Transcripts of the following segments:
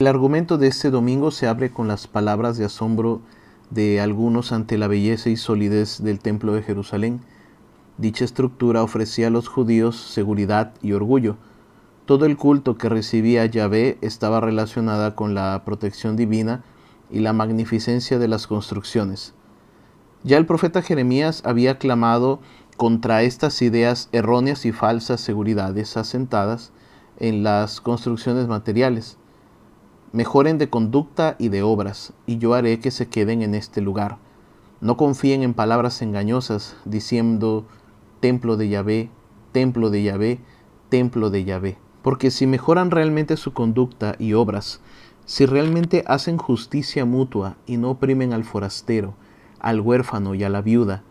El argumento de este domingo se abre con las palabras de asombro de algunos ante la belleza y solidez del Templo de Jerusalén. Dicha estructura ofrecía a los judíos seguridad y orgullo. Todo el culto que recibía Yahvé estaba relacionada con la protección divina y la magnificencia de las construcciones. Ya el profeta Jeremías había clamado contra estas ideas erróneas y falsas seguridades asentadas en las construcciones materiales. Mejoren de conducta y de obras, y yo haré que se queden en este lugar. No confíen en palabras engañosas, diciendo, templo de Yahvé, templo de Yahvé, templo de Yahvé. Porque si mejoran realmente su conducta y obras, si realmente hacen justicia mutua y no oprimen al forastero, al huérfano y a la viuda,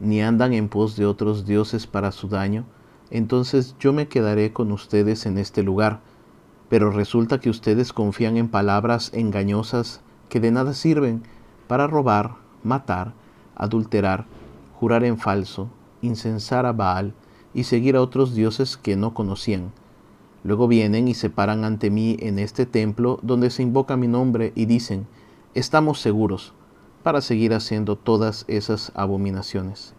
ni andan en pos de otros dioses para su daño, entonces yo me quedaré con ustedes en este lugar. Pero resulta que ustedes confían en palabras engañosas que de nada sirven para robar, matar, adulterar, jurar en falso, incensar a Baal y seguir a otros dioses que no conocían. Luego vienen y se paran ante mí en este templo donde se invoca mi nombre y dicen, estamos seguros, para seguir haciendo todas esas abominaciones.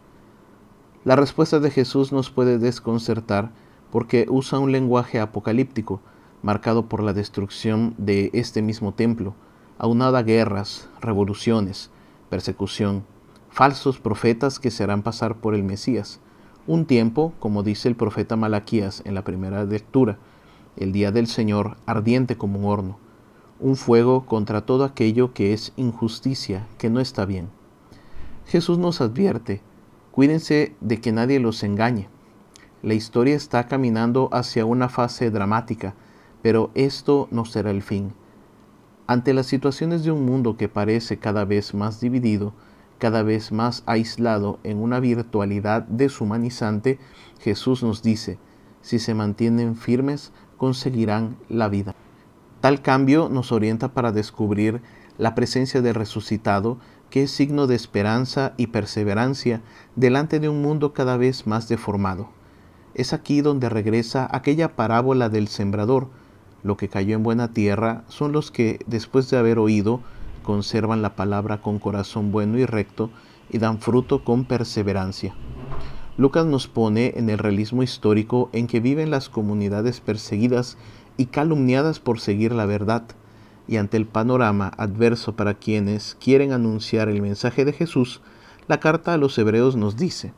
La respuesta de Jesús nos puede desconcertar porque usa un lenguaje apocalíptico, marcado por la destrucción de este mismo templo, aunada guerras, revoluciones, persecución, falsos profetas que se harán pasar por el Mesías, un tiempo, como dice el profeta Malaquías en la primera lectura, el día del Señor ardiente como un horno, un fuego contra todo aquello que es injusticia, que no está bien. Jesús nos advierte, cuídense de que nadie los engañe. La historia está caminando hacia una fase dramática, pero esto no será el fin. Ante las situaciones de un mundo que parece cada vez más dividido, cada vez más aislado en una virtualidad deshumanizante, Jesús nos dice, si se mantienen firmes, conseguirán la vida. Tal cambio nos orienta para descubrir la presencia del resucitado, que es signo de esperanza y perseverancia delante de un mundo cada vez más deformado. Es aquí donde regresa aquella parábola del sembrador. Lo que cayó en buena tierra son los que, después de haber oído, conservan la palabra con corazón bueno y recto y dan fruto con perseverancia. Lucas nos pone en el realismo histórico en que viven las comunidades perseguidas y calumniadas por seguir la verdad, y ante el panorama adverso para quienes quieren anunciar el mensaje de Jesús, la carta a los hebreos nos dice,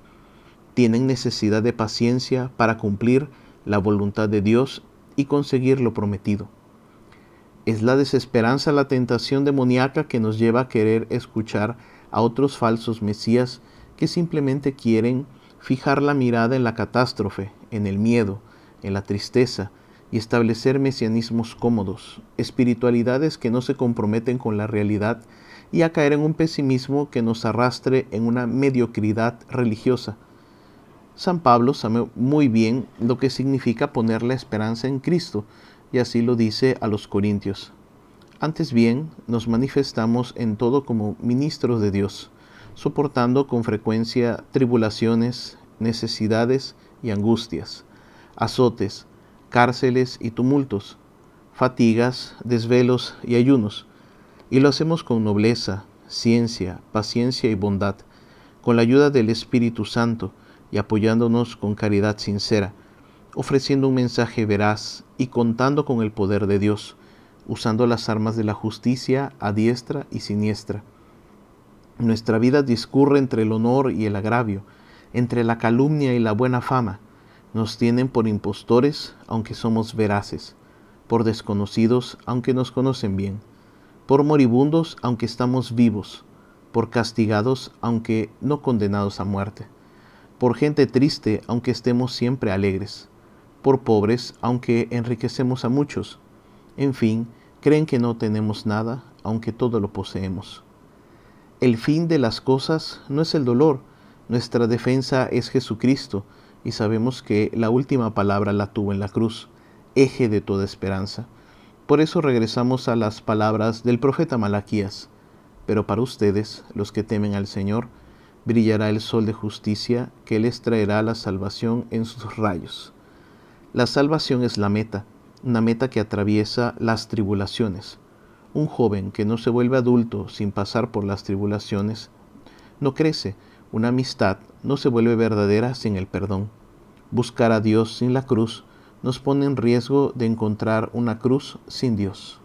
tienen necesidad de paciencia para cumplir la voluntad de Dios y conseguir lo prometido. Es la desesperanza, la tentación demoníaca que nos lleva a querer escuchar a otros falsos mesías que simplemente quieren fijar la mirada en la catástrofe, en el miedo, en la tristeza, y establecer mesianismos cómodos, espiritualidades que no se comprometen con la realidad y a caer en un pesimismo que nos arrastre en una mediocridad religiosa. San Pablo sabe muy bien lo que significa poner la esperanza en Cristo, y así lo dice a los Corintios. Antes bien, nos manifestamos en todo como ministros de Dios, soportando con frecuencia tribulaciones, necesidades y angustias, azotes, cárceles y tumultos, fatigas, desvelos y ayunos, y lo hacemos con nobleza, ciencia, paciencia y bondad, con la ayuda del Espíritu Santo y apoyándonos con caridad sincera, ofreciendo un mensaje veraz y contando con el poder de Dios, usando las armas de la justicia a diestra y siniestra. Nuestra vida discurre entre el honor y el agravio, entre la calumnia y la buena fama, nos tienen por impostores, aunque somos veraces, por desconocidos, aunque nos conocen bien, por moribundos, aunque estamos vivos, por castigados, aunque no condenados a muerte, por gente triste, aunque estemos siempre alegres, por pobres, aunque enriquecemos a muchos. En fin, creen que no tenemos nada, aunque todo lo poseemos. El fin de las cosas no es el dolor, nuestra defensa es Jesucristo, y sabemos que la última palabra la tuvo en la cruz, eje de toda esperanza. Por eso regresamos a las palabras del profeta Malaquías. Pero para ustedes, los que temen al Señor, brillará el sol de justicia que les traerá la salvación en sus rayos. La salvación es la meta, una meta que atraviesa las tribulaciones. Un joven que no se vuelve adulto sin pasar por las tribulaciones no crece. Una amistad no se vuelve verdadera sin el perdón. Buscar a Dios sin la cruz nos pone en riesgo de encontrar una cruz sin Dios.